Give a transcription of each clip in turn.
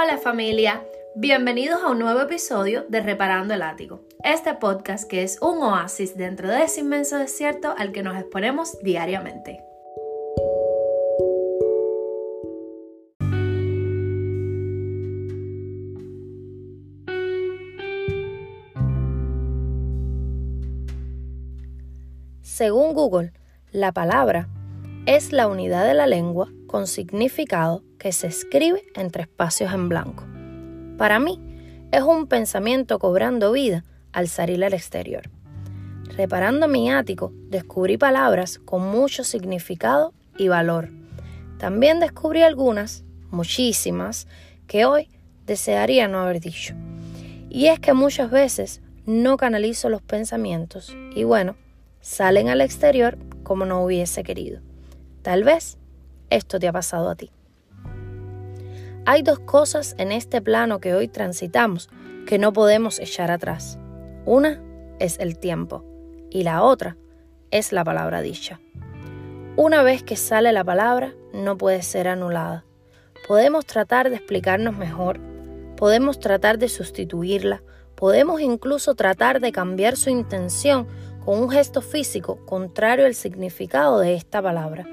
Hola familia, bienvenidos a un nuevo episodio de Reparando el Ático, este podcast que es un oasis dentro de ese inmenso desierto al que nos exponemos diariamente. Según Google, la palabra es la unidad de la lengua con significado que se escribe entre espacios en blanco. Para mí, es un pensamiento cobrando vida al salir al exterior. Reparando mi ático, descubrí palabras con mucho significado y valor. También descubrí algunas, muchísimas, que hoy desearía no haber dicho. Y es que muchas veces no canalizo los pensamientos y bueno, salen al exterior como no hubiese querido. Tal vez esto te ha pasado a ti. Hay dos cosas en este plano que hoy transitamos que no podemos echar atrás. Una es el tiempo y la otra es la palabra dicha. Una vez que sale la palabra, no puede ser anulada. Podemos tratar de explicarnos mejor, podemos tratar de sustituirla, podemos incluso tratar de cambiar su intención con un gesto físico contrario al significado de esta palabra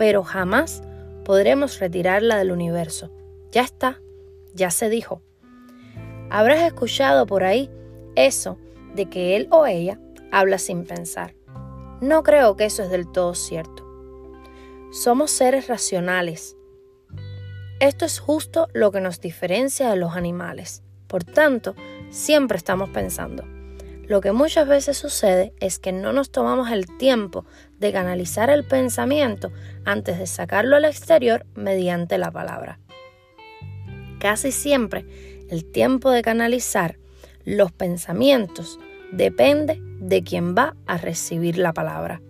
pero jamás podremos retirarla del universo. Ya está, ya se dijo. Habrás escuchado por ahí eso de que él o ella habla sin pensar. No creo que eso es del todo cierto. Somos seres racionales. Esto es justo lo que nos diferencia de los animales. Por tanto, siempre estamos pensando. Lo que muchas veces sucede es que no nos tomamos el tiempo de canalizar el pensamiento antes de sacarlo al exterior mediante la palabra. Casi siempre el tiempo de canalizar los pensamientos depende de quien va a recibir la palabra.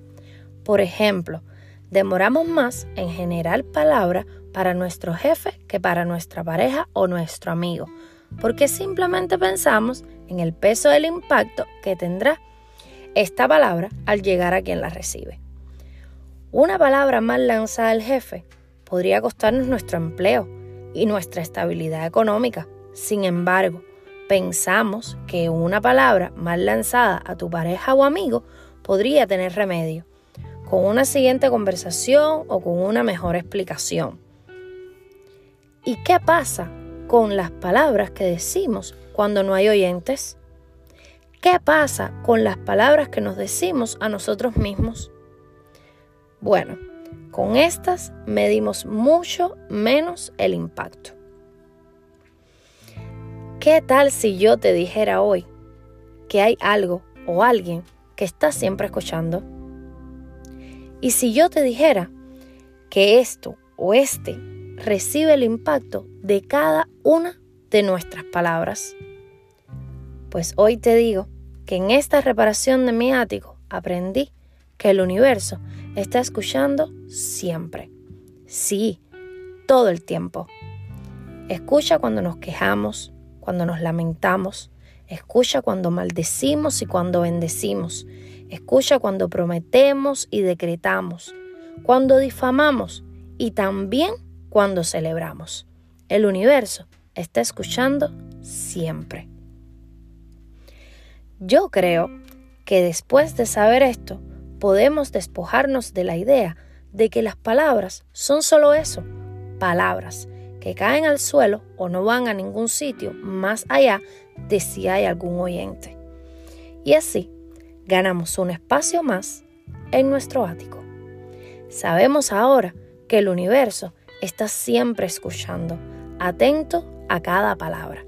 Por ejemplo, demoramos más en generar palabra para nuestro jefe que para nuestra pareja o nuestro amigo, porque simplemente pensamos en el peso del impacto que tendrá esta palabra al llegar a quien la recibe. Una palabra mal lanzada al jefe podría costarnos nuestro empleo y nuestra estabilidad económica. Sin embargo, pensamos que una palabra mal lanzada a tu pareja o amigo podría tener remedio, con una siguiente conversación o con una mejor explicación. ¿Y qué pasa con las palabras que decimos cuando no hay oyentes? ¿Qué pasa con las palabras que nos decimos a nosotros mismos? Bueno, con estas medimos mucho menos el impacto. ¿Qué tal si yo te dijera hoy que hay algo o alguien que está siempre escuchando? Y si yo te dijera que esto o este recibe el impacto de cada una de nuestras palabras. Pues hoy te digo que en esta reparación de mi ático aprendí que el universo está escuchando siempre. Sí, todo el tiempo. Escucha cuando nos quejamos, cuando nos lamentamos. Escucha cuando maldecimos y cuando bendecimos. Escucha cuando prometemos y decretamos. Cuando difamamos y también cuando celebramos. El universo está escuchando siempre. Yo creo que después de saber esto, podemos despojarnos de la idea de que las palabras son solo eso, palabras que caen al suelo o no van a ningún sitio más allá de si hay algún oyente. Y así ganamos un espacio más en nuestro ático. Sabemos ahora que el universo está siempre escuchando, atento a cada palabra.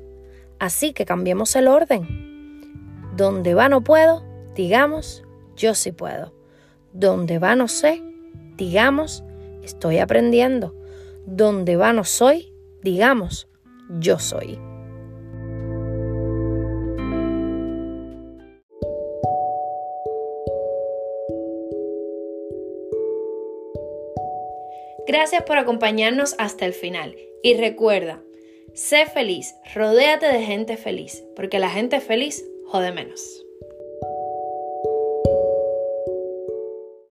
Así que cambiemos el orden. Donde va no puedo, digamos, yo sí puedo. Donde va no sé, digamos, estoy aprendiendo. Donde va no soy, digamos, yo soy. Gracias por acompañarnos hasta el final. Y recuerda, sé feliz, rodéate de gente feliz, porque la gente feliz jode menos.